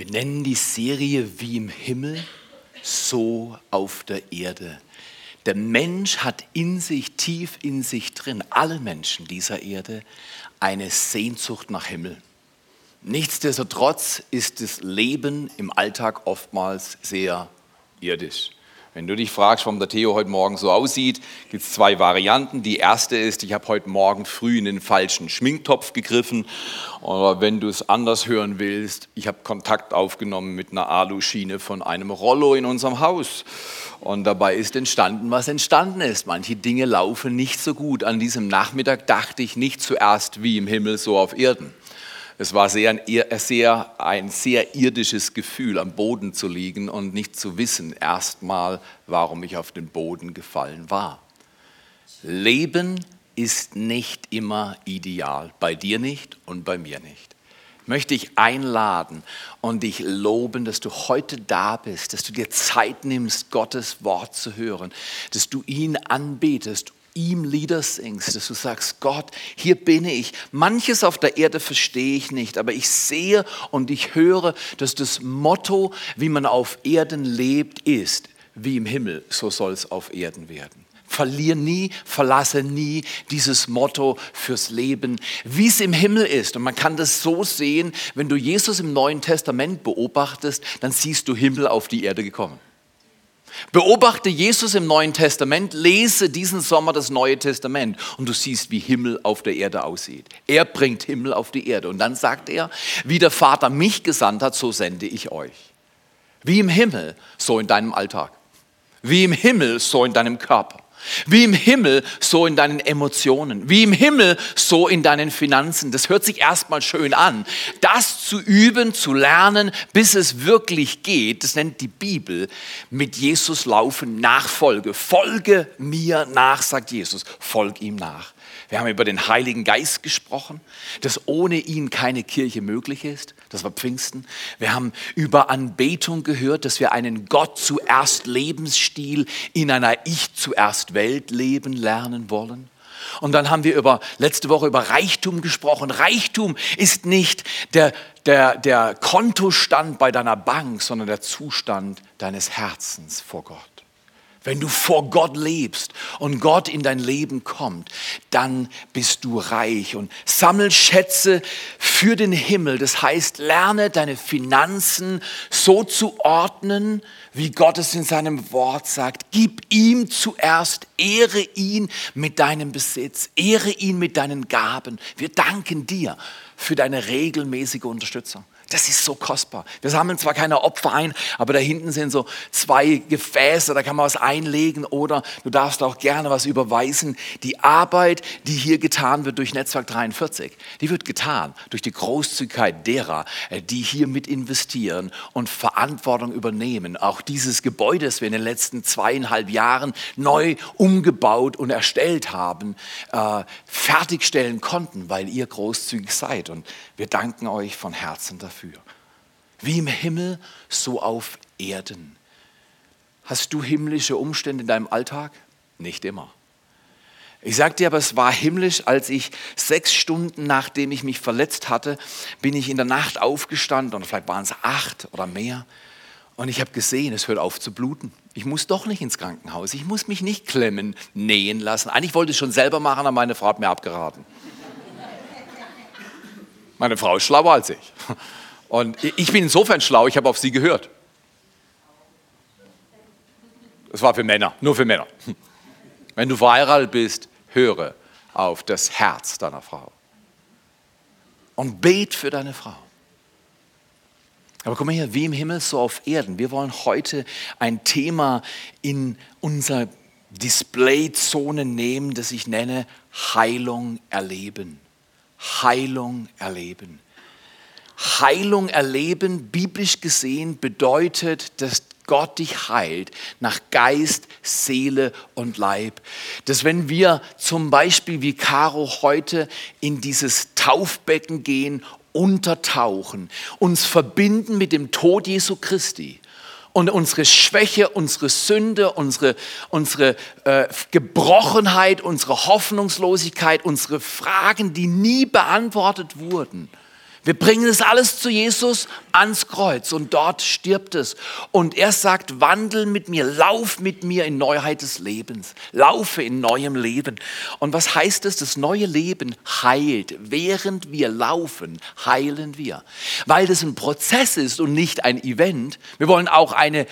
Wir nennen die Serie wie im Himmel, so auf der Erde. Der Mensch hat in sich, tief in sich drin, alle Menschen dieser Erde, eine Sehnsucht nach Himmel. Nichtsdestotrotz ist das Leben im Alltag oftmals sehr irdisch. Wenn du dich fragst, warum der Theo heute Morgen so aussieht, gibt es zwei Varianten. Die erste ist, ich habe heute Morgen früh in den falschen Schminktopf gegriffen. Oder wenn du es anders hören willst, ich habe Kontakt aufgenommen mit einer Aluschiene von einem Rollo in unserem Haus. Und dabei ist entstanden, was entstanden ist. Manche Dinge laufen nicht so gut. An diesem Nachmittag dachte ich nicht zuerst wie im Himmel, so auf Erden. Es war sehr ein, sehr, ein sehr irdisches Gefühl, am Boden zu liegen und nicht zu wissen erstmal, warum ich auf den Boden gefallen war. Leben ist nicht immer ideal, bei dir nicht und bei mir nicht. Ich möchte dich einladen und dich loben, dass du heute da bist, dass du dir Zeit nimmst, Gottes Wort zu hören, dass du ihn anbetest ihm Lieder singst, dass du sagst, Gott, hier bin ich. Manches auf der Erde verstehe ich nicht, aber ich sehe und ich höre, dass das Motto, wie man auf Erden lebt, ist, wie im Himmel, so soll es auf Erden werden. Verlier nie, verlasse nie dieses Motto fürs Leben, wie es im Himmel ist. Und man kann das so sehen, wenn du Jesus im Neuen Testament beobachtest, dann siehst du Himmel auf die Erde gekommen. Beobachte Jesus im Neuen Testament, lese diesen Sommer das Neue Testament und du siehst, wie Himmel auf der Erde aussieht. Er bringt Himmel auf die Erde und dann sagt er, wie der Vater mich gesandt hat, so sende ich euch. Wie im Himmel, so in deinem Alltag. Wie im Himmel, so in deinem Körper. Wie im Himmel, so in deinen Emotionen. Wie im Himmel, so in deinen Finanzen. Das hört sich erstmal schön an. Das zu üben, zu lernen, bis es wirklich geht, das nennt die Bibel mit Jesus laufen, Nachfolge. Folge mir nach, sagt Jesus. Folg ihm nach. Wir haben über den Heiligen Geist gesprochen, dass ohne ihn keine Kirche möglich ist. Das war Pfingsten. Wir haben über Anbetung gehört, dass wir einen Gott zuerst Lebensstil in einer Ich zuerst Welt leben lernen wollen. Und dann haben wir über, letzte Woche über Reichtum gesprochen. Reichtum ist nicht der, der, der Kontostand bei deiner Bank, sondern der Zustand deines Herzens vor Gott. Wenn du vor Gott lebst und Gott in dein Leben kommt, dann bist du reich und sammel Schätze für den Himmel. Das heißt, lerne deine Finanzen so zu ordnen, wie Gott es in seinem Wort sagt. Gib ihm zuerst, ehre ihn mit deinem Besitz, ehre ihn mit deinen Gaben. Wir danken dir für deine regelmäßige Unterstützung. Das ist so kostbar. Wir sammeln zwar keine Opfer ein, aber da hinten sind so zwei Gefäße, da kann man was einlegen oder du darfst auch gerne was überweisen. Die Arbeit, die hier getan wird durch Netzwerk 43, die wird getan durch die Großzügigkeit derer, äh, die hier mit investieren und Verantwortung übernehmen. Auch dieses Gebäude, das wir in den letzten zweieinhalb Jahren neu umgebaut und erstellt haben, äh, fertigstellen konnten, weil ihr großzügig seid. Und wir danken euch von Herzen dafür dafür. Wie im Himmel, so auf Erden. Hast du himmlische Umstände in deinem Alltag? Nicht immer. Ich sage dir aber, es war himmlisch, als ich sechs Stunden nachdem ich mich verletzt hatte, bin ich in der Nacht aufgestanden und vielleicht waren es acht oder mehr. Und ich habe gesehen, es hört auf zu bluten. Ich muss doch nicht ins Krankenhaus. Ich muss mich nicht klemmen, nähen lassen. Eigentlich wollte ich es schon selber machen, aber meine Frau hat mir abgeraten. Meine Frau ist schlauer als ich. Und ich bin insofern schlau, ich habe auf sie gehört. Das war für Männer, nur für Männer. Wenn du verheiratet bist, höre auf das Herz deiner Frau. Und bet für deine Frau. Aber guck mal hier, wie im Himmel, so auf Erden. Wir wollen heute ein Thema in unser Displayzone nehmen, das ich nenne Heilung erleben. Heilung erleben. Heilung erleben, biblisch gesehen, bedeutet, dass Gott dich heilt nach Geist, Seele und Leib. Dass wenn wir zum Beispiel wie Caro heute in dieses Taufbecken gehen, untertauchen, uns verbinden mit dem Tod Jesu Christi und unsere Schwäche, unsere Sünde, unsere, unsere äh, Gebrochenheit, unsere Hoffnungslosigkeit, unsere Fragen, die nie beantwortet wurden, Wir bringen es alles zu Jesus ans Kreuz und dort stirbt es. Und er sagt, wandel mit mir, lauf mit mir in Neuheit des Lebens, laufe in neuem Leben. Und was heißt es? Das neue Leben heilt. Während wir laufen, heilen wir. Weil das ein Prozess ist und nicht ein Event. Wir wollen auch eine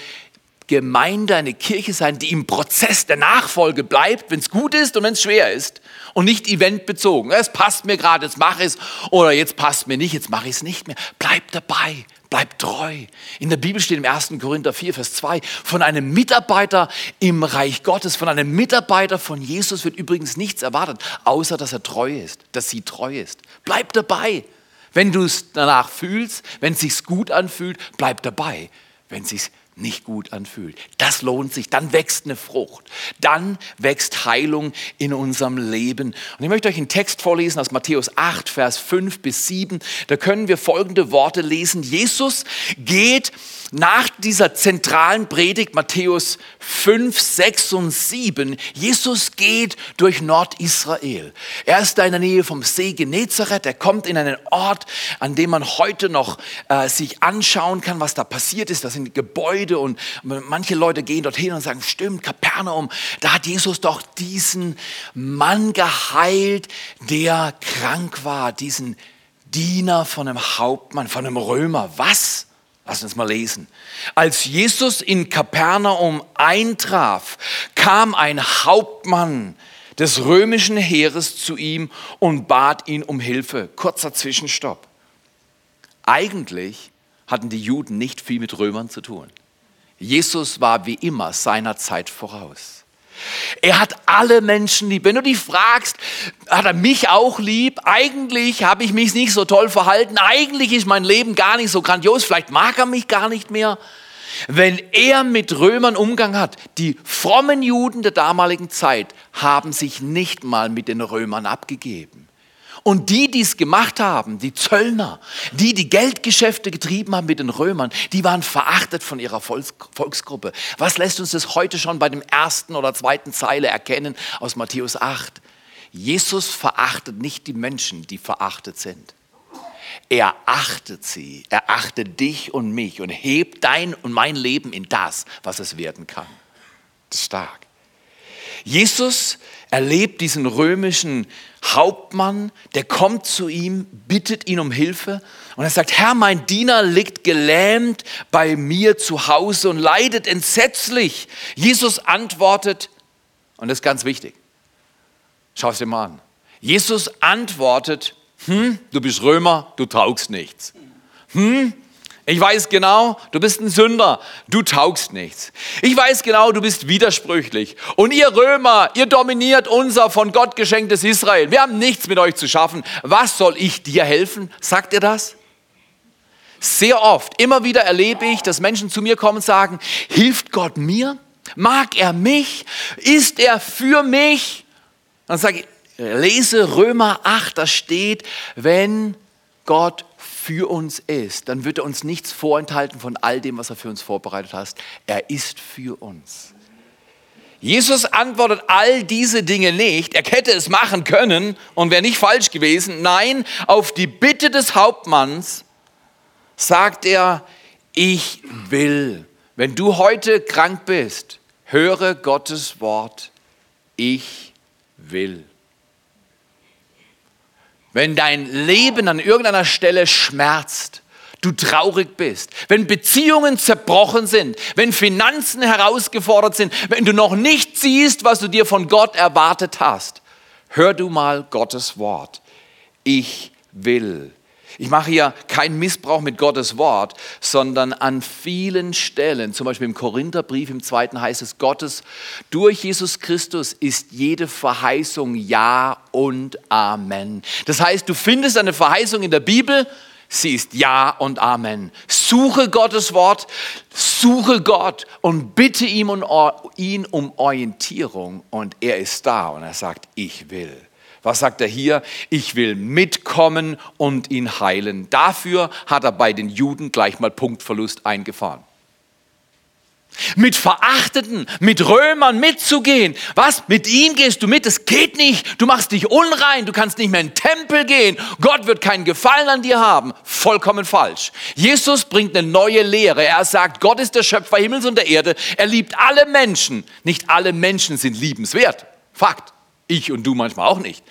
Gemeinde, eine Kirche sein, die im Prozess der Nachfolge bleibt, wenn es gut ist und wenn es schwer ist und nicht eventbezogen. Es passt mir gerade, jetzt mache ich es oder jetzt passt mir nicht, jetzt mache ich es nicht mehr. Bleib dabei, bleib treu. In der Bibel steht im 1. Korinther 4, Vers 2, von einem Mitarbeiter im Reich Gottes, von einem Mitarbeiter von Jesus wird übrigens nichts erwartet, außer dass er treu ist, dass sie treu ist. Bleib dabei. Wenn du es danach fühlst, wenn es sich gut anfühlt, bleib dabei. Wenn es sich nicht gut anfühlt. Das lohnt sich. Dann wächst eine Frucht. Dann wächst Heilung in unserem Leben. Und ich möchte euch einen Text vorlesen aus Matthäus 8, Vers 5 bis 7. Da können wir folgende Worte lesen. Jesus geht nach dieser zentralen Predigt Matthäus 5, 6 und 7, Jesus geht durch Nordisrael. Er ist da in der Nähe vom See Genezareth. Er kommt in einen Ort, an dem man heute noch äh, sich anschauen kann, was da passiert ist. Das sind Gebäude und manche Leute gehen dorthin und sagen, stimmt, Kapernaum, da hat Jesus doch diesen Mann geheilt, der krank war, diesen Diener von einem Hauptmann, von einem Römer. Was? Lass uns mal lesen. Als Jesus in Kapernaum eintraf, kam ein Hauptmann des römischen Heeres zu ihm und bat ihn um Hilfe. Kurzer Zwischenstopp. Eigentlich hatten die Juden nicht viel mit Römern zu tun. Jesus war wie immer seiner Zeit voraus. Er hat alle Menschen lieb. Wenn du dich fragst, hat er mich auch lieb? Eigentlich habe ich mich nicht so toll verhalten. Eigentlich ist mein Leben gar nicht so grandios. Vielleicht mag er mich gar nicht mehr. Wenn er mit Römern Umgang hat, die frommen Juden der damaligen Zeit haben sich nicht mal mit den Römern abgegeben. Und die, die es gemacht haben, die Zöllner, die, die Geldgeschäfte getrieben haben mit den Römern, die waren verachtet von ihrer Volks Volksgruppe. Was lässt uns das heute schon bei dem ersten oder zweiten Zeile erkennen aus Matthäus 8? Jesus verachtet nicht die Menschen, die verachtet sind. Er achtet sie, er achtet dich und mich und hebt dein und mein Leben in das, was es werden kann. Das ist stark. Jesus erlebt diesen römischen Hauptmann, der kommt zu ihm, bittet ihn um Hilfe und er sagt, Herr, mein Diener liegt gelähmt bei mir zu Hause und leidet entsetzlich. Jesus antwortet, und das ist ganz wichtig, schau es dir mal an. Jesus antwortet, hm, du bist Römer, du taugst nichts. Hm, ich weiß genau, du bist ein Sünder, du taugst nichts. Ich weiß genau, du bist widersprüchlich. Und ihr Römer, ihr dominiert unser von Gott geschenktes Israel. Wir haben nichts mit euch zu schaffen. Was soll ich dir helfen? Sagt ihr das? Sehr oft, immer wieder erlebe ich, dass Menschen zu mir kommen und sagen, hilft Gott mir? Mag er mich? Ist er für mich? Dann sage ich, lese Römer 8, da steht, wenn Gott für uns ist, dann wird er uns nichts vorenthalten von all dem, was er für uns vorbereitet hat. Er ist für uns. Jesus antwortet all diese Dinge nicht. Er hätte es machen können und wäre nicht falsch gewesen. Nein, auf die Bitte des Hauptmanns sagt er, ich will. Wenn du heute krank bist, höre Gottes Wort. Ich will. Wenn dein Leben an irgendeiner Stelle schmerzt, du traurig bist, wenn Beziehungen zerbrochen sind, wenn Finanzen herausgefordert sind, wenn du noch nicht siehst, was du dir von Gott erwartet hast, hör du mal Gottes Wort. Ich will. Ich mache hier keinen Missbrauch mit Gottes Wort, sondern an vielen Stellen, zum Beispiel im Korintherbrief im zweiten heißt es, Gottes, durch Jesus Christus ist jede Verheißung Ja und Amen. Das heißt, du findest eine Verheißung in der Bibel, sie ist Ja und Amen. Suche Gottes Wort, suche Gott und bitte ihn um Orientierung und er ist da und er sagt, ich will. Was sagt er hier? Ich will mitkommen und ihn heilen. Dafür hat er bei den Juden gleich mal Punktverlust eingefahren. mit Verachteten, mit Römern mitzugehen. Was? Mit ihm gehst du mit? Das geht nicht. Du machst dich unrein. Du kannst nicht mehr in den Tempel gehen. Gott wird keinen Gefallen an dir haben. Vollkommen falsch. Jesus bringt eine neue Lehre. Er sagt, Gott ist der Schöpfer Himmels und der Erde. Er liebt alle Menschen. Nicht alle Menschen sind liebenswert. Fakt. Ich und du manchmal auch nicht.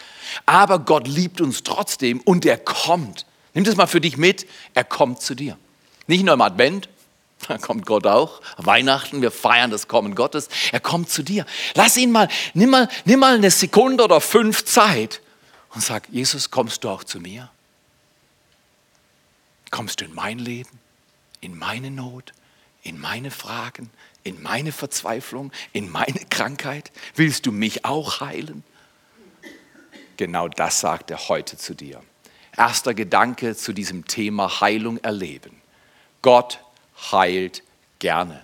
Aber Gott liebt uns trotzdem und er kommt. Nimm das mal für dich mit. Er kommt zu dir. Nicht nur im Advent, da kommt Gott auch. Weihnachten, wir feiern das Kommen Gottes. Er kommt zu dir. Lass ihn mal, nimm mal, nimm mal eine Sekunde oder fünf Zeit und sag, Jesus, kommst du auch zu mir? Kommst du in mein Leben, in meine Not, in meine Fragen, in meine Verzweiflung, in meine Krankheit? Willst du mich auch heilen? Genau das sagt er heute zu dir. Erster Gedanke zu diesem Thema Heilung erleben. Gott heilt gerne.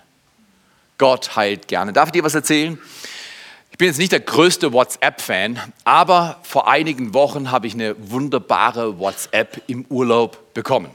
Gott heilt gerne. Darf ich dir was erzählen? Ich bin jetzt nicht der größte WhatsApp-Fan, aber vor einigen Wochen habe ich eine wunderbare WhatsApp im Urlaub bekommen.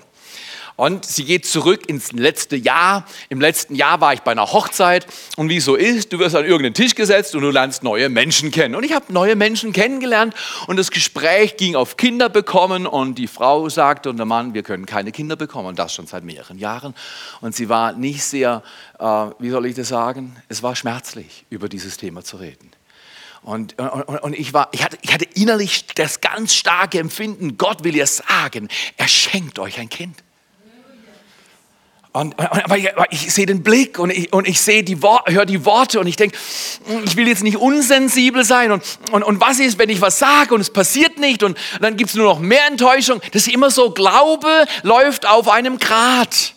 Und sie geht zurück ins letzte Jahr. Im letzten Jahr war ich bei einer Hochzeit und wie so ist, du wirst an irgendeinen Tisch gesetzt und du lernst neue Menschen kennen. Und ich habe neue Menschen kennengelernt und das Gespräch ging auf Kinder bekommen und die Frau sagte und der Mann, wir können keine Kinder bekommen und das schon seit mehreren Jahren. Und sie war nicht sehr, äh, wie soll ich das sagen, es war schmerzlich, über dieses Thema zu reden. Und, und, und, ich, war, ich, hatte, ich hatte innerlich das ganz starke Empfinden, Gott will ihr sagen, er schenkt euch ein Kind. Und, aber ich, ich, sehe den Blick und ich, und ich sehe die höre die Worte und ich denke, hm, ich will jetzt nicht unsensibel sein. Und, und, und was ist, wenn ich was sage und es passiert nicht und dann gibt es nur noch mehr Enttäuschung. Das ist immer so, Glaube läuft auf einem Grat.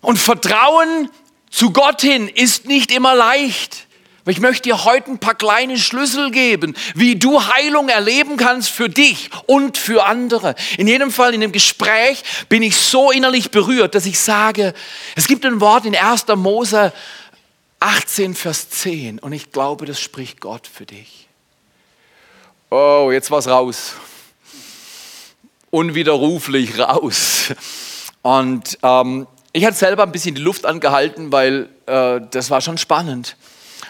Und Vertrauen zu Gott hin ist nicht immer leicht. Ich möchte dir heute ein paar kleine Schlüssel geben, wie du Heilung erleben kannst für dich und für andere. In jedem Fall in dem Gespräch bin ich so innerlich berührt, dass ich sage, es gibt ein Wort in 1. Mose 18, Vers 10 und ich glaube, das spricht Gott für dich. Oh, jetzt war's raus. Unwiderruflich raus. Und ähm, ich hatte selber ein bisschen die Luft angehalten, weil äh, das war schon spannend.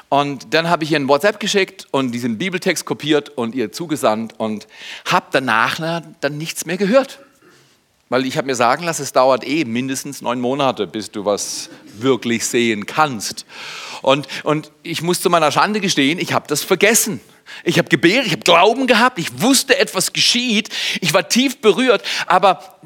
Und dann habe ich ihr ein WhatsApp geschickt und diesen Bibeltext kopiert und ihr zugesandt und habe danach dann nichts mehr gehört. Weil ich habe mir sagen lassen, es dauert eh mindestens neun Monate, bis du was wirklich sehen kannst. Und, und ich muss zu meiner Schande gestehen, ich habe das vergessen. Ich habe gebetet, ich habe Glauben gehabt, ich wusste, etwas geschieht, ich war tief berührt, aber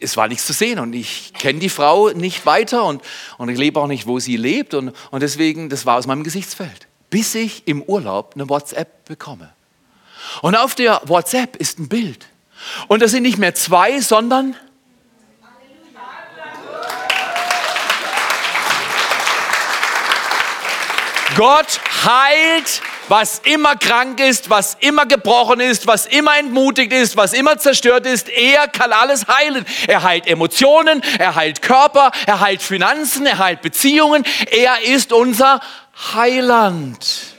es war nichts zu sehen und ich kenne die Frau nicht weiter und, und ich lebe auch nicht, wo sie lebt und, und deswegen, das war aus meinem Gesichtsfeld, bis ich im Urlaub eine WhatsApp bekomme. Und auf der WhatsApp ist ein Bild und das sind nicht mehr zwei, sondern Gott heilt was immer krank ist, was immer gebrochen ist, was immer entmutigt ist, was immer zerstört ist, er kann alles heilen. Er heilt Emotionen, er heilt Körper, er heilt Finanzen, er heilt Beziehungen. Er ist unser Heiland.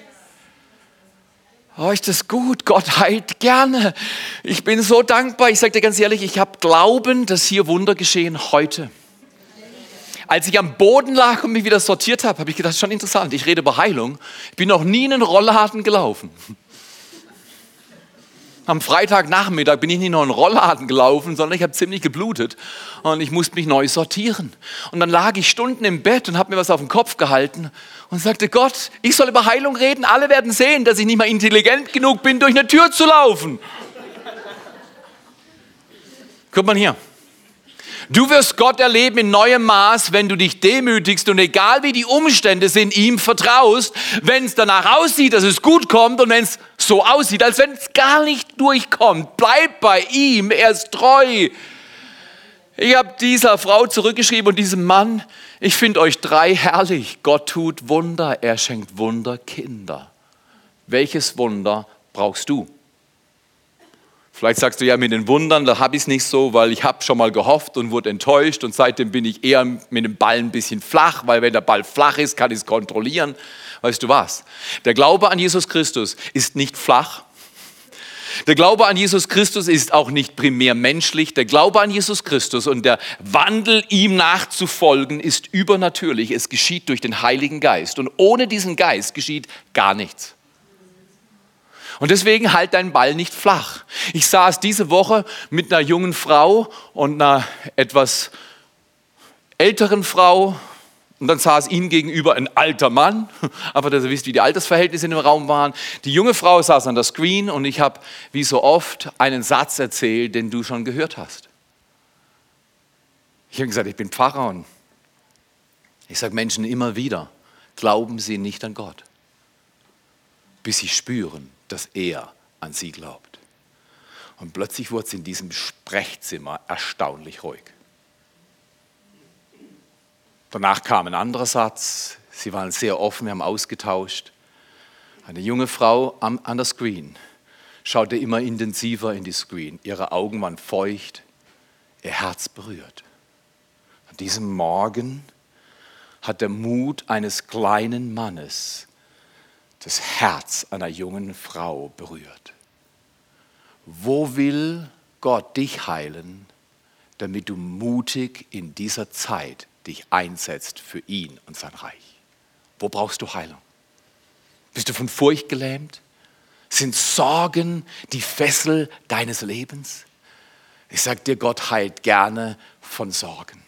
Oh, ist das gut? Gott heilt gerne. Ich bin so dankbar. Ich sage dir ganz ehrlich, ich habe Glauben, dass hier Wunder geschehen heute. Als ich am Boden lag und mich wieder sortiert habe, habe ich gedacht, schon interessant, ich rede über Heilung. Ich bin noch nie in einen Rollladen gelaufen. Am Freitagnachmittag bin ich nicht noch in einen Rollladen gelaufen, sondern ich habe ziemlich geblutet und ich musste mich neu sortieren. Und dann lag ich Stunden im Bett und habe mir was auf den Kopf gehalten und sagte, Gott, ich soll über Heilung reden, alle werden sehen, dass ich nicht mal intelligent genug bin, durch eine Tür zu laufen. Guck mal hier. Du wirst Gott erleben in neuem Maß, wenn du dich demütigst und egal wie die Umstände sind, ihm vertraust, wenn es danach aussieht, dass es gut kommt und wenn es so aussieht, als wenn es gar nicht durchkommt. Bleib bei ihm, er ist treu. Ich habe dieser Frau zurückgeschrieben und diesem Mann, ich finde euch drei herrlich. Gott tut Wunder, er schenkt Wunderkinder. Welches Wunder brauchst du? Vielleicht sagst du ja mit den Wundern, da habe ich es nicht so, weil ich habe schon mal gehofft und wurde enttäuscht und seitdem bin ich eher mit dem Ball ein bisschen flach, weil wenn der Ball flach ist, kann ich es kontrollieren. Weißt du was? Der Glaube an Jesus Christus ist nicht flach. Der Glaube an Jesus Christus ist auch nicht primär menschlich. Der Glaube an Jesus Christus und der Wandel, ihm nachzufolgen, ist übernatürlich. Es geschieht durch den Heiligen Geist. Und ohne diesen Geist geschieht gar nichts. Und deswegen halt deinen Ball nicht flach. Ich saß diese Woche mit einer jungen Frau und einer etwas älteren Frau, und dann saß ihnen gegenüber ein alter Mann, aber dass ihr wisst, wie die Altersverhältnisse in dem Raum waren. Die junge Frau saß an der Screen und ich habe, wie so oft, einen Satz erzählt, den du schon gehört hast. Ich habe gesagt, ich bin Pfarrer und ich sage Menschen immer wieder, glauben sie nicht an Gott, bis sie spüren, dass er an sie glaubt. Und plötzlich wurde es in diesem Sprechzimmer erstaunlich ruhig. Danach kam ein anderer Satz. Sie waren sehr offen, wir haben ausgetauscht. Eine junge Frau an, an der Screen schaute immer intensiver in die Screen. Ihre Augen waren feucht, ihr Herz berührt. An diesem Morgen hat der Mut eines kleinen Mannes das Herz einer jungen Frau berührt. Wo will Gott dich heilen, damit du mutig in dieser Zeit dich einsetzt für ihn und sein Reich. Wo brauchst du Heilung? Bist du von Furcht gelähmt? Sind Sorgen die Fessel deines Lebens? Ich sage dir, Gott heilt gerne von Sorgen.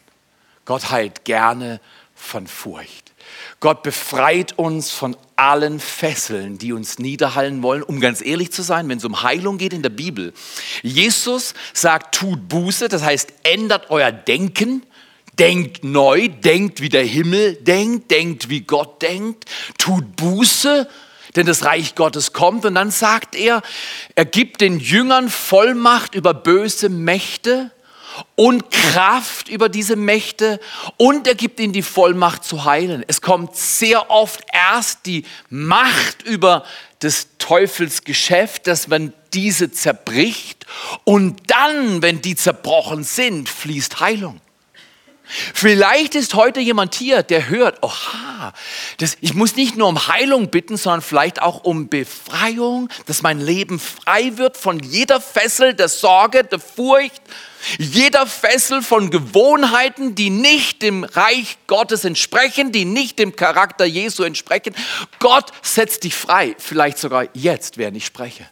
Gott heilt gerne von Furcht. Gott befreit uns von allen Fesseln, die uns niederhallen wollen, um ganz ehrlich zu sein, wenn es um Heilung geht in der Bibel. Jesus sagt, tut Buße, das heißt, ändert euer Denken Denkt neu, denkt wie der Himmel denkt, denkt wie Gott denkt, tut Buße, denn das Reich Gottes kommt. Und dann sagt er, er gibt den Jüngern Vollmacht über böse Mächte und Kraft über diese Mächte und er gibt ihnen die Vollmacht zu heilen. Es kommt sehr oft erst die Macht über des Teufels Geschäft, dass man diese zerbricht und dann, wenn die zerbrochen sind, fließt Heilung. Vielleicht ist heute jemand hier, der hört, oha, das, ich muss nicht nur um Heilung bitten, sondern vielleicht auch um Befreiung, dass mein Leben frei wird von jeder Fessel der Sorge, der Furcht, jeder Fessel von Gewohnheiten, die nicht dem Reich Gottes entsprechen, die nicht dem Charakter Jesu entsprechen. Gott setzt dich frei, vielleicht sogar jetzt, während ich spreche.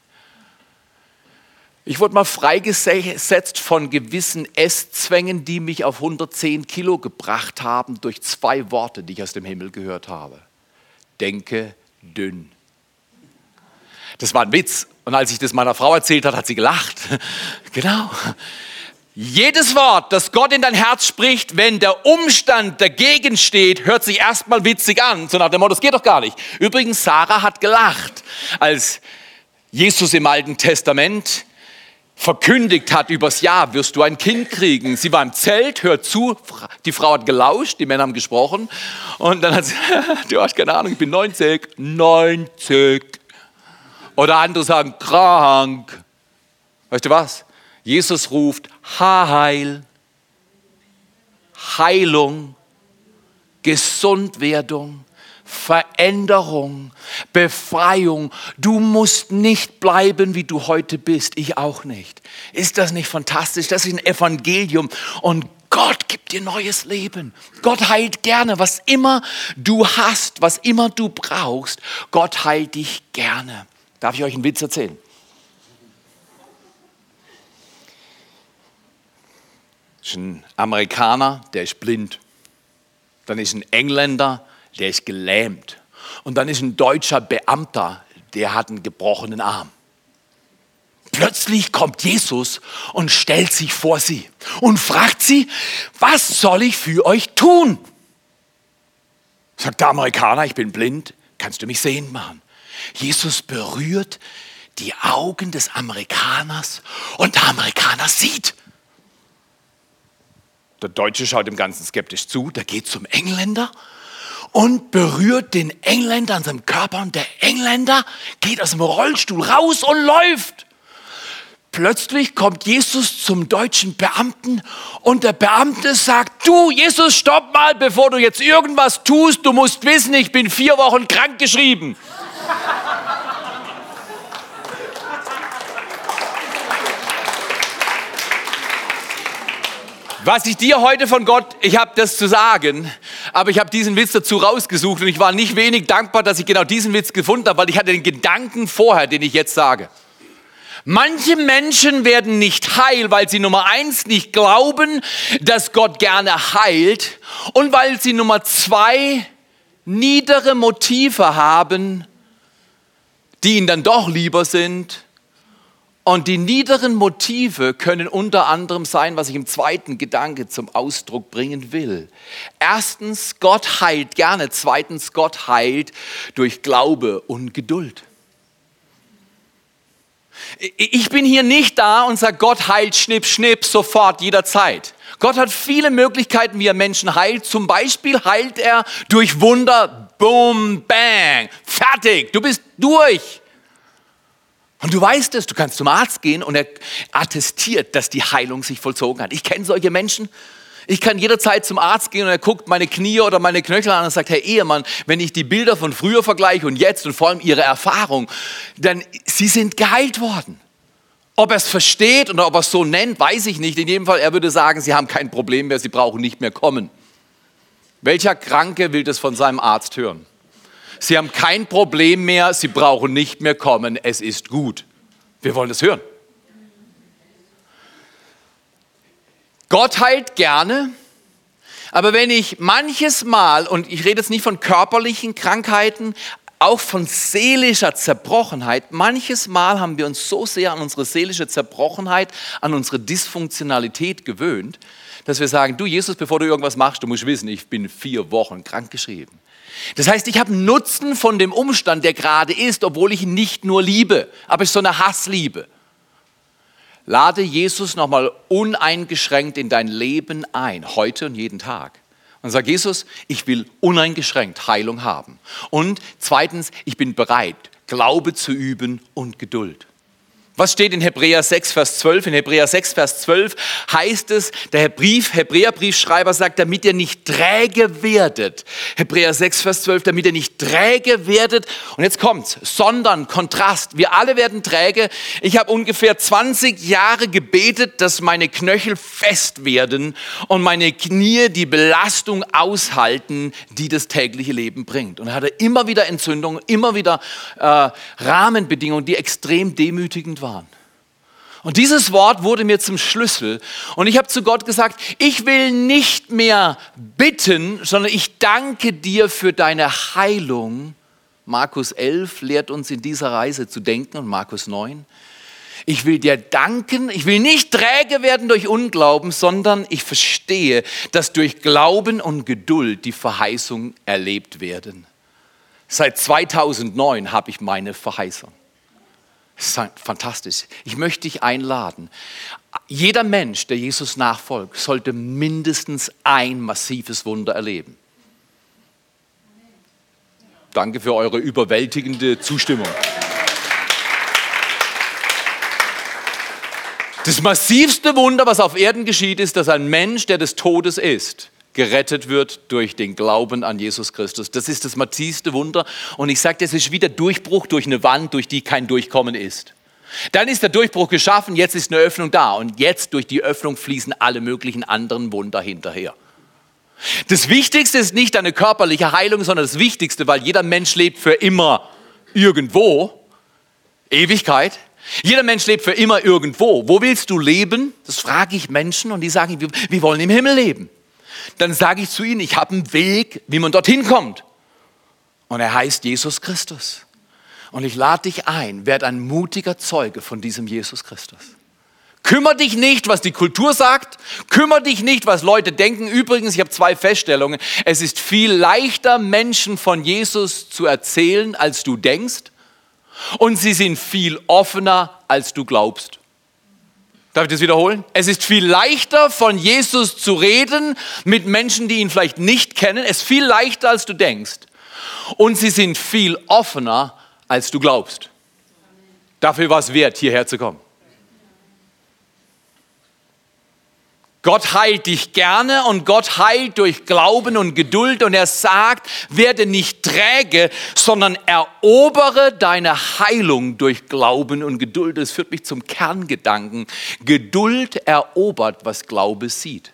Ich wurde mal freigesetzt von gewissen Esszwängen, die mich auf 110 Kilo gebracht haben, durch zwei Worte, die ich aus dem Himmel gehört habe. Denke dünn. Das war ein Witz. Und als ich das meiner Frau erzählt hat, hat sie gelacht. genau. Jedes Wort, das Gott in dein Herz spricht, wenn der Umstand dagegen steht, hört sich erstmal witzig an. So nach dem Motto, das geht doch gar nicht. Übrigens, Sarah hat gelacht, als Jesus im Alten Testament verkündigt hat übers Jahr, wirst du ein Kind kriegen. Sie war im Zelt, hört zu, die Frau hat gelauscht, die Männer haben gesprochen und dann hat sie, du hast keine Ahnung, ich bin 90, 90. Oder andere sagen, krank. Weißt du was? Jesus ruft Heil, Heilung, Gesundwerdung, Veränderung, Befreiung. Du musst nicht bleiben, wie du heute bist. Ich auch nicht. Ist das nicht fantastisch? Das ist ein Evangelium. Und Gott gibt dir neues Leben. Gott heilt gerne, was immer du hast, was immer du brauchst. Gott heilt dich gerne. Darf ich euch einen Witz erzählen? Ist ein Amerikaner, der ist blind. Dann ist ein Engländer, der ist gelähmt. Und dann ist ein deutscher Beamter, der hat einen gebrochenen Arm. Plötzlich kommt Jesus und stellt sich vor sie und fragt sie, was soll ich für euch tun? Sagt der Amerikaner, ich bin blind, kannst du mich sehen machen? Jesus berührt die Augen des Amerikaners und der Amerikaner sieht. Der Deutsche schaut dem Ganzen skeptisch zu, der geht zum Engländer und berührt den Engländer an seinem Körper. Und der Engländer geht aus dem Rollstuhl raus und läuft. Plötzlich kommt Jesus zum deutschen Beamten und der Beamte sagt, du Jesus, stopp mal, bevor du jetzt irgendwas tust, du musst wissen, ich bin vier Wochen krank Was ich dir heute von Gott, ich habe das zu sagen, aber ich habe diesen Witz dazu rausgesucht und ich war nicht wenig dankbar, dass ich genau diesen Witz gefunden habe, weil ich hatte den Gedanken vorher, den ich jetzt sage. Manche Menschen werden nicht heil, weil sie Nummer eins nicht glauben, dass Gott gerne heilt und weil sie Nummer zwei niedere Motive haben, die ihnen dann doch lieber sind und die niederen Motive können unter anderem sein, was ich im zweiten Gedanke zum Ausdruck bringen will. Erstens, Gott heilt gerne. Zweitens, Gott heilt durch Glaube und Geduld. Ich bin hier nicht da und sage, Gott heilt schnipp, schnipp, sofort, jederzeit. Gott hat viele Möglichkeiten, wie er Menschen heilt. Zum Beispiel heilt er durch Wunder, boom, bang, fertig, du bist durch. Und du weißt es, du kannst zum Arzt gehen und er attestiert, dass die Heilung sich vollzogen hat. Ich kenne solche Menschen. Ich kann jederzeit zum Arzt gehen und er guckt meine Knie oder meine Knöchel an und sagt, Herr Ehemann, wenn ich die Bilder von früher vergleiche und jetzt und vor allem Ihre Erfahrung, dann Sie sind geheilt worden. Ob er es versteht oder ob er es so nennt, weiß ich nicht. In jedem Fall, er würde sagen, Sie haben kein Problem mehr, Sie brauchen nicht mehr kommen. Welcher Kranke will das von seinem Arzt hören? Sie haben kein Problem mehr, Sie brauchen nicht mehr kommen, es ist gut. Wir wollen das hören. Gott heilt gerne, aber wenn ich manches Mal, und ich rede jetzt nicht von körperlichen Krankheiten, auch von seelischer Zerbrochenheit. Manches Mal haben wir uns so sehr an unsere seelische Zerbrochenheit, an unsere Dysfunktionalität gewöhnt, dass wir sagen, du Jesus, bevor du irgendwas machst, du musst wissen, ich bin vier Wochen krankgeschrieben. Das heißt, ich habe Nutzen von dem Umstand, der gerade ist, obwohl ich ihn nicht nur liebe, aber es ist so eine Hassliebe. Lade Jesus nochmal uneingeschränkt in dein Leben ein, heute und jeden Tag. Und sag Jesus, ich will uneingeschränkt Heilung haben. Und zweitens, ich bin bereit, Glaube zu üben und Geduld. Was steht in Hebräer 6, Vers 12? In Hebräer 6, Vers 12 heißt es, der Brief, Hebräerbriefschreiber sagt, damit ihr nicht träge werdet. Hebräer 6, Vers 12, damit ihr nicht träge werdet. Und jetzt kommt's, sondern Kontrast. Wir alle werden träge. Ich habe ungefähr 20 Jahre gebetet, dass meine Knöchel fest werden und meine Knie die Belastung aushalten, die das tägliche Leben bringt. Und er hatte immer wieder Entzündungen, immer wieder äh, Rahmenbedingungen, die extrem demütigend waren. Und dieses Wort wurde mir zum Schlüssel. Und ich habe zu Gott gesagt, ich will nicht mehr bitten, sondern ich danke dir für deine Heilung. Markus 11 lehrt uns in dieser Reise zu denken und Markus 9. Ich will dir danken, ich will nicht träge werden durch Unglauben, sondern ich verstehe, dass durch Glauben und Geduld die Verheißung erlebt werden. Seit 2009 habe ich meine Verheißung. Fantastisch. Ich möchte dich einladen. Jeder Mensch, der Jesus nachfolgt, sollte mindestens ein massives Wunder erleben. Danke für eure überwältigende Zustimmung. Das massivste Wunder, was auf Erden geschieht, ist, dass ein Mensch, der des Todes ist, gerettet wird durch den Glauben an Jesus Christus. Das ist das massivste Wunder. Und ich sage, das ist wie der Durchbruch durch eine Wand, durch die kein Durchkommen ist. Dann ist der Durchbruch geschaffen, jetzt ist eine Öffnung da. Und jetzt durch die Öffnung fließen alle möglichen anderen Wunder hinterher. Das Wichtigste ist nicht eine körperliche Heilung, sondern das Wichtigste, weil jeder Mensch lebt für immer irgendwo, Ewigkeit. Jeder Mensch lebt für immer irgendwo. Wo willst du leben? Das frage ich Menschen und die sagen, wir wollen im Himmel leben dann sage ich zu ihnen, ich habe einen Weg, wie man dorthin kommt. Und er heißt Jesus Christus. Und ich lade dich ein, werd ein mutiger Zeuge von diesem Jesus Christus. Kümmer dich nicht, was die Kultur sagt. Kümmer dich nicht, was Leute denken. Übrigens, ich habe zwei Feststellungen. Es ist viel leichter, Menschen von Jesus zu erzählen, als du denkst. Und sie sind viel offener, als du glaubst. Darf ich das wiederholen? Es ist viel leichter, von Jesus zu reden mit Menschen, die ihn vielleicht nicht kennen. Es ist viel leichter, als du denkst. Und sie sind viel offener, als du glaubst. Dafür war es wert, hierher zu kommen. Gott heilt dich gerne und Gott heilt durch Glauben und Geduld und er sagt, werde nicht träge, sondern erobere deine Heilung durch Glauben und Geduld. Das führt mich zum Kerngedanken. Geduld erobert, was Glaube sieht.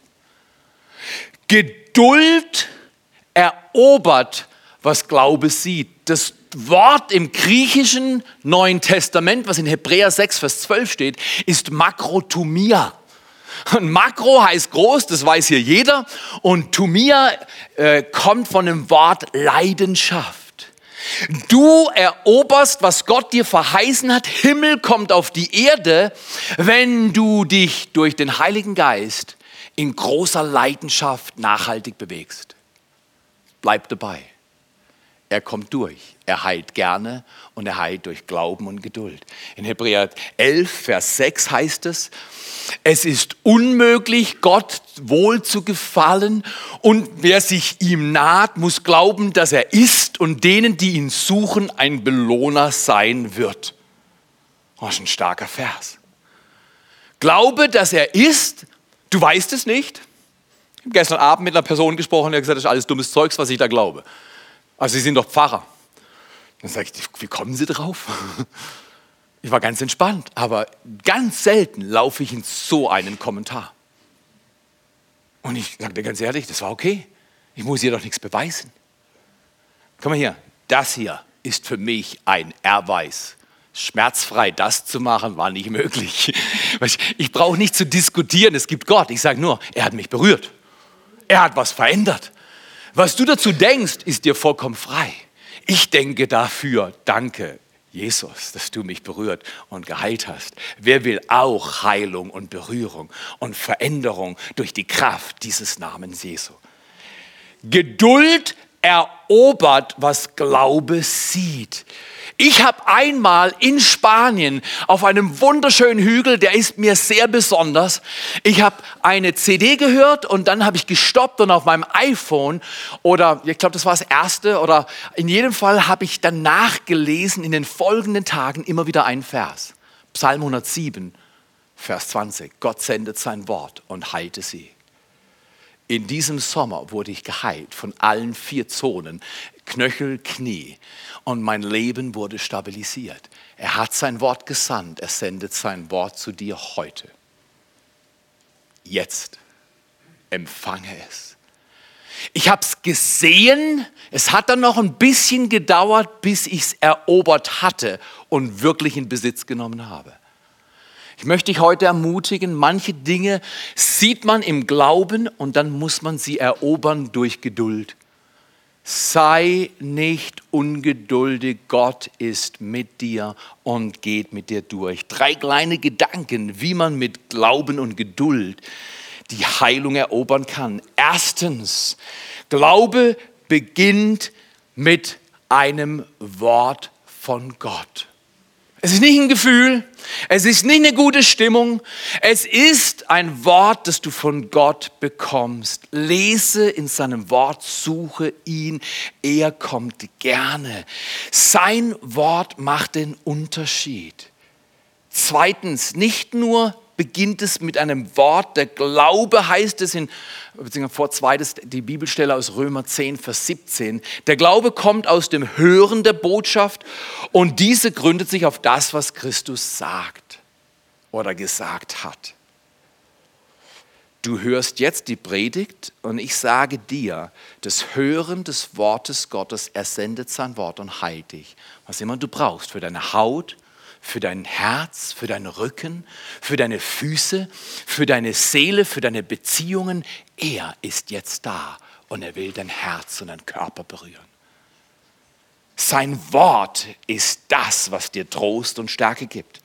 Geduld erobert, was Glaube sieht. Das Wort im griechischen Neuen Testament, was in Hebräer 6, Vers 12 steht, ist Makrotumia. Und Makro heißt groß, das weiß hier jeder. Und Tumia äh, kommt von dem Wort Leidenschaft. Du eroberst, was Gott dir verheißen hat. Himmel kommt auf die Erde, wenn du dich durch den Heiligen Geist in großer Leidenschaft nachhaltig bewegst. Bleib dabei. Er kommt durch. Er heilt gerne und er heilt durch Glauben und Geduld. In Hebräer 11, Vers 6 heißt es, es ist unmöglich, Gott wohl zu gefallen und wer sich ihm naht, muss glauben, dass er ist und denen, die ihn suchen, ein Belohner sein wird. Das ist ein starker Vers. Glaube, dass er ist, du weißt es nicht. Ich habe gestern Abend mit einer Person gesprochen, die hat gesagt, das ist alles dummes Zeugs, was ich da glaube. Also Sie sind doch Pfarrer. Dann sage ich, wie kommen Sie drauf? Ich war ganz entspannt, aber ganz selten laufe ich in so einen Kommentar. Und ich dir ganz ehrlich, das war okay. Ich muss hier doch nichts beweisen. Komm mal hier, das hier ist für mich ein Erweis. Schmerzfrei das zu machen, war nicht möglich. Ich brauche nicht zu diskutieren, es gibt Gott. Ich sage nur, er hat mich berührt. Er hat was verändert. Was du dazu denkst, ist dir vollkommen frei. Ich denke dafür, danke, Jesus, dass du mich berührt und geheilt hast. Wer will auch Heilung und Berührung und Veränderung durch die Kraft dieses Namens Jesu? Geduld erobert, was Glaube sieht. Ich habe einmal in Spanien auf einem wunderschönen Hügel, der ist mir sehr besonders, ich habe eine CD gehört und dann habe ich gestoppt und auf meinem iPhone oder ich glaube, das war das erste oder in jedem Fall habe ich dann nachgelesen in den folgenden Tagen immer wieder einen Vers. Psalm 107, Vers 20. Gott sendet sein Wort und heilte sie. In diesem Sommer wurde ich geheilt von allen vier Zonen, Knöchel, Knie. Und mein Leben wurde stabilisiert. Er hat sein Wort gesandt. Er sendet sein Wort zu dir heute. Jetzt empfange es. Ich habe es gesehen. Es hat dann noch ein bisschen gedauert, bis ich es erobert hatte und wirklich in Besitz genommen habe. Ich möchte dich heute ermutigen, manche Dinge sieht man im Glauben und dann muss man sie erobern durch Geduld. Sei nicht ungeduldig, Gott ist mit dir und geht mit dir durch. Drei kleine Gedanken, wie man mit Glauben und Geduld die Heilung erobern kann. Erstens, Glaube beginnt mit einem Wort von Gott. Es ist nicht ein Gefühl, es ist nicht eine gute Stimmung, es ist ein Wort, das du von Gott bekommst. Lese in seinem Wort, suche ihn, er kommt gerne. Sein Wort macht den Unterschied. Zweitens, nicht nur beginnt es mit einem Wort. Der Glaube heißt es in, beziehungsweise vor zweites die Bibelstelle aus Römer 10, Vers 17. Der Glaube kommt aus dem Hören der Botschaft und diese gründet sich auf das, was Christus sagt oder gesagt hat. Du hörst jetzt die Predigt und ich sage dir, das Hören des Wortes Gottes, er sendet sein Wort und heilt dich. Was immer du brauchst für deine Haut, für dein Herz, für deinen Rücken, für deine Füße, für deine Seele, für deine Beziehungen. Er ist jetzt da und er will dein Herz und deinen Körper berühren. Sein Wort ist das, was dir Trost und Stärke gibt.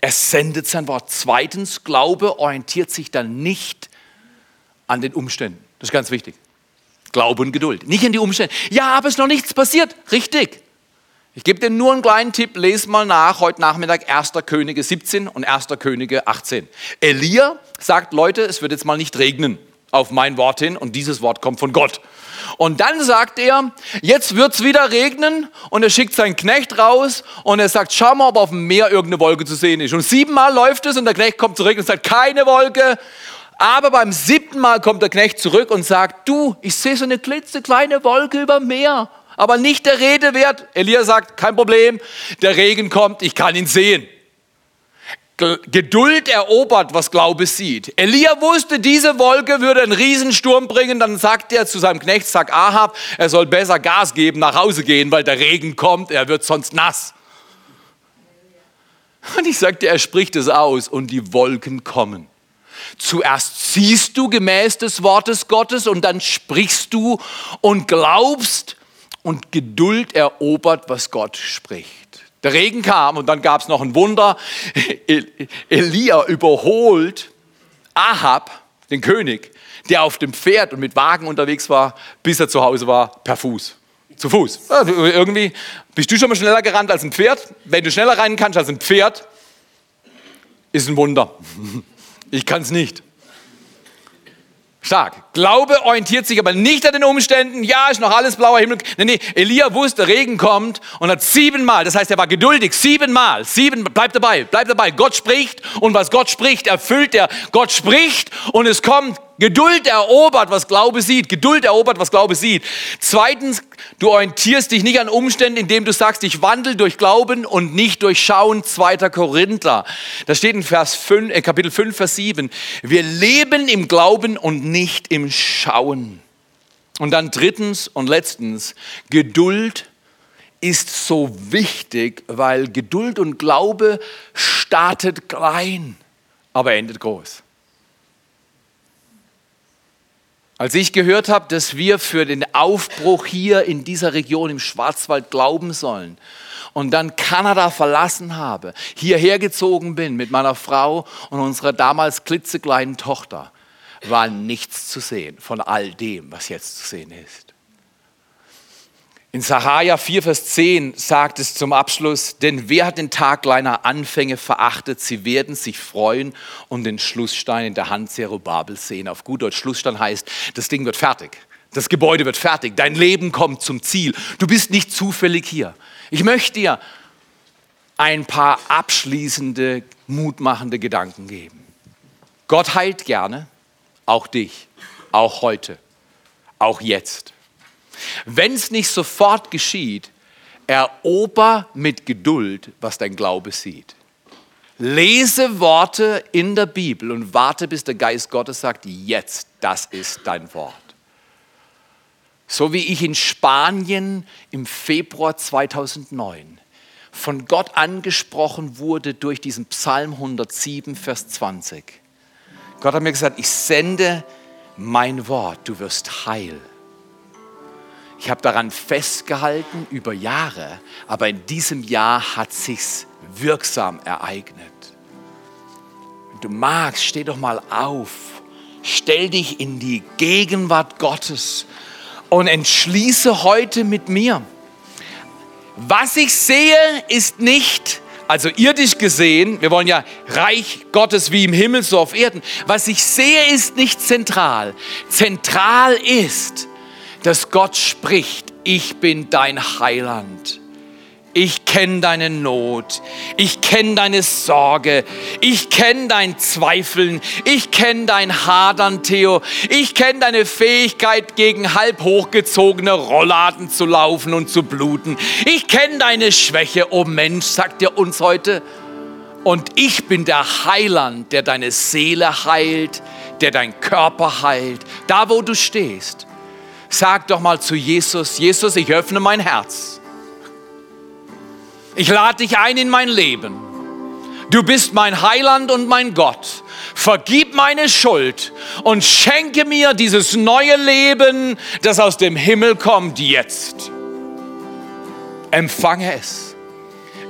Er sendet sein Wort. Zweitens, Glaube orientiert sich dann nicht an den Umständen. Das ist ganz wichtig. Glaube und Geduld. Nicht an die Umstände. Ja, aber es ist noch nichts passiert. Richtig. Ich gebe dir nur einen kleinen Tipp, lese mal nach, heute Nachmittag 1. Könige 17 und 1. Könige 18. Elia sagt, Leute, es wird jetzt mal nicht regnen auf mein Wort hin und dieses Wort kommt von Gott. Und dann sagt er, jetzt wird es wieder regnen und er schickt seinen Knecht raus und er sagt, schau mal, ob auf dem Meer irgendeine Wolke zu sehen ist. Und siebenmal läuft es und der Knecht kommt zurück und sagt, keine Wolke. Aber beim siebten Mal kommt der Knecht zurück und sagt, du, ich sehe so eine klitzekleine Wolke über dem Meer aber nicht der Rede wert. Elia sagt, kein Problem, der Regen kommt, ich kann ihn sehen. Geduld erobert, was Glaube sieht. Elia wusste, diese Wolke würde einen Riesensturm bringen. Dann sagt er zu seinem Knecht, sag Ahab, er soll besser Gas geben, nach Hause gehen, weil der Regen kommt, er wird sonst nass. Und ich sagte, er spricht es aus und die Wolken kommen. Zuerst siehst du gemäß des Wortes Gottes und dann sprichst du und glaubst und Geduld erobert, was Gott spricht. Der Regen kam und dann gab es noch ein Wunder. Elia überholt Ahab, den König, der auf dem Pferd und mit Wagen unterwegs war, bis er zu Hause war, per Fuß. Zu Fuß. Irgendwie bist du schon mal schneller gerannt als ein Pferd. Wenn du schneller rennen kannst als ein Pferd, ist ein Wunder. Ich kann es nicht. Stark. Glaube orientiert sich aber nicht an den Umständen. Ja, ist noch alles blauer Himmel. Nee, nee, Elia wusste, Regen kommt und hat siebenmal, das heißt, er war geduldig, siebenmal, sieben, bleib dabei, bleib dabei. Gott spricht und was Gott spricht, erfüllt er. Gott spricht und es kommt Geduld erobert, was Glaube sieht. Geduld erobert, was Glaube sieht. Zweitens, du orientierst dich nicht an Umständen, indem du sagst, ich wandle durch Glauben und nicht durch Schauen. 2. Korinther. Das steht in Vers 5, äh, Kapitel 5, Vers 7. Wir leben im Glauben und nicht im Schauen. Und dann drittens und letztens, Geduld ist so wichtig, weil Geduld und Glaube startet klein, aber endet groß. Als ich gehört habe, dass wir für den Aufbruch hier in dieser Region im Schwarzwald glauben sollen und dann Kanada verlassen habe, hierher gezogen bin mit meiner Frau und unserer damals klitzekleinen Tochter, war nichts zu sehen von all dem, was jetzt zu sehen ist. In Sahaja 4, Vers 10 sagt es zum Abschluss, denn wer hat den Tag kleiner Anfänge verachtet, sie werden sich freuen und den Schlussstein in der Hand Zerubabel sehen. Auf gut Deutsch, Schlussstein heißt, das Ding wird fertig. Das Gebäude wird fertig. Dein Leben kommt zum Ziel. Du bist nicht zufällig hier. Ich möchte dir ein paar abschließende, mutmachende Gedanken geben. Gott heilt gerne, auch dich, auch heute, auch jetzt. Wenn es nicht sofort geschieht, erober mit Geduld, was dein Glaube sieht. Lese Worte in der Bibel und warte, bis der Geist Gottes sagt, jetzt, das ist dein Wort. So wie ich in Spanien im Februar 2009 von Gott angesprochen wurde durch diesen Psalm 107, Vers 20. Gott hat mir gesagt, ich sende mein Wort, du wirst heil. Ich habe daran festgehalten über Jahre, aber in diesem Jahr hat sich's wirksam ereignet. Wenn du magst, steh doch mal auf, stell dich in die Gegenwart Gottes und entschließe heute mit mir. Was ich sehe, ist nicht, also irdisch gesehen, wir wollen ja Reich Gottes wie im Himmel, so auf Erden. Was ich sehe, ist nicht zentral. Zentral ist, dass Gott spricht, ich bin dein Heiland. Ich kenne deine Not. Ich kenne deine Sorge. Ich kenne dein Zweifeln. Ich kenne dein Hadern, Theo. Ich kenne deine Fähigkeit, gegen halb hochgezogene Rollladen zu laufen und zu bluten. Ich kenne deine Schwäche, oh Mensch, sagt er uns heute. Und ich bin der Heiland, der deine Seele heilt, der dein Körper heilt, da wo du stehst. Sag doch mal zu Jesus, Jesus, ich öffne mein Herz. Ich lade dich ein in mein Leben. Du bist mein Heiland und mein Gott. Vergib meine Schuld und schenke mir dieses neue Leben, das aus dem Himmel kommt jetzt. Empfange es.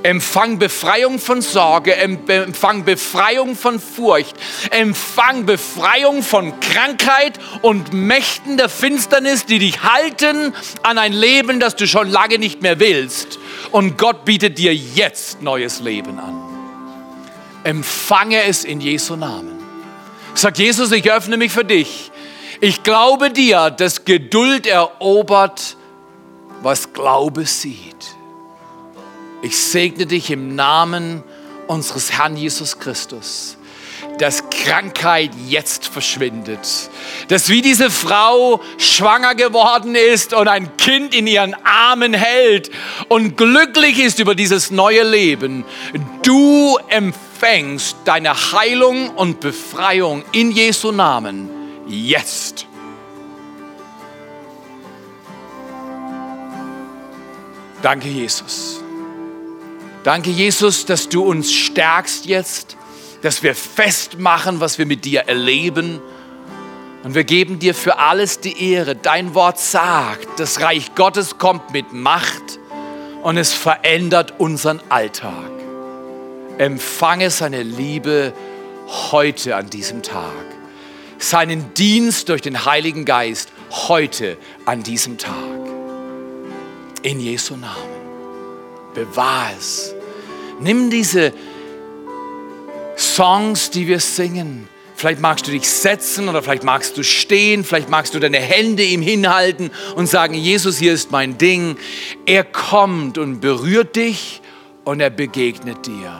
Empfang Befreiung von Sorge, empfang Befreiung von Furcht, empfang Befreiung von Krankheit und Mächten der Finsternis, die dich halten an ein Leben, das du schon lange nicht mehr willst. Und Gott bietet dir jetzt neues Leben an. Empfange es in Jesu Namen. Sag Jesus, ich öffne mich für dich. Ich glaube dir, dass Geduld erobert, was Glaube sieht. Ich segne dich im Namen unseres Herrn Jesus Christus, dass Krankheit jetzt verschwindet. Dass wie diese Frau schwanger geworden ist und ein Kind in ihren Armen hält und glücklich ist über dieses neue Leben, du empfängst deine Heilung und Befreiung in Jesu Namen jetzt. Danke, Jesus. Danke, Jesus, dass du uns stärkst jetzt dass wir festmachen, was wir mit dir erleben. Und wir geben dir für alles die Ehre. Dein Wort sagt, das Reich Gottes kommt mit Macht und es verändert unseren Alltag. Empfange seine Liebe heute an diesem Tag. Seinen Dienst durch den Heiligen Geist heute an diesem Tag. In Jesu Namen. Bewahr es. Nimm diese Songs, die wir singen. Vielleicht magst du dich setzen oder vielleicht magst du stehen, vielleicht magst du deine Hände ihm hinhalten und sagen, Jesus, hier ist mein Ding. Er kommt und berührt dich und er begegnet dir.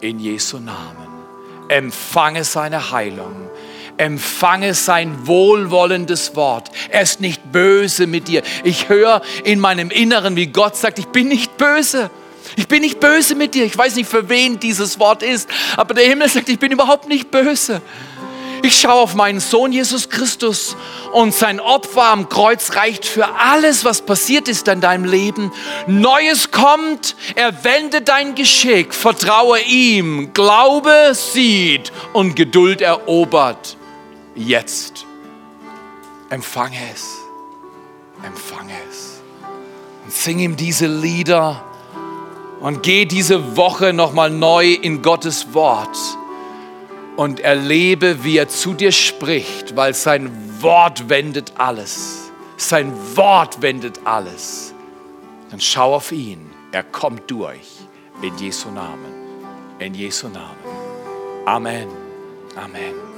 In Jesu Namen. Empfange seine Heilung. Empfange sein wohlwollendes Wort. Er ist nicht böse mit dir. Ich höre in meinem Inneren, wie Gott sagt, ich bin nicht böse. Ich bin nicht böse mit dir. Ich weiß nicht, für wen dieses Wort ist, aber der Himmel sagt, ich bin überhaupt nicht böse. Ich schaue auf meinen Sohn Jesus Christus und sein Opfer am Kreuz reicht für alles, was passiert ist in deinem Leben. Neues kommt, er wendet dein Geschick, vertraue ihm, Glaube sieht und Geduld erobert. Jetzt. Empfange es. Empfange es. Und sing ihm diese Lieder und geh diese Woche nochmal neu in Gottes Wort und erlebe, wie er zu dir spricht, weil sein Wort wendet alles. Sein Wort wendet alles. Dann schau auf ihn. Er kommt durch. In Jesu Namen. In Jesu Namen. Amen. Amen.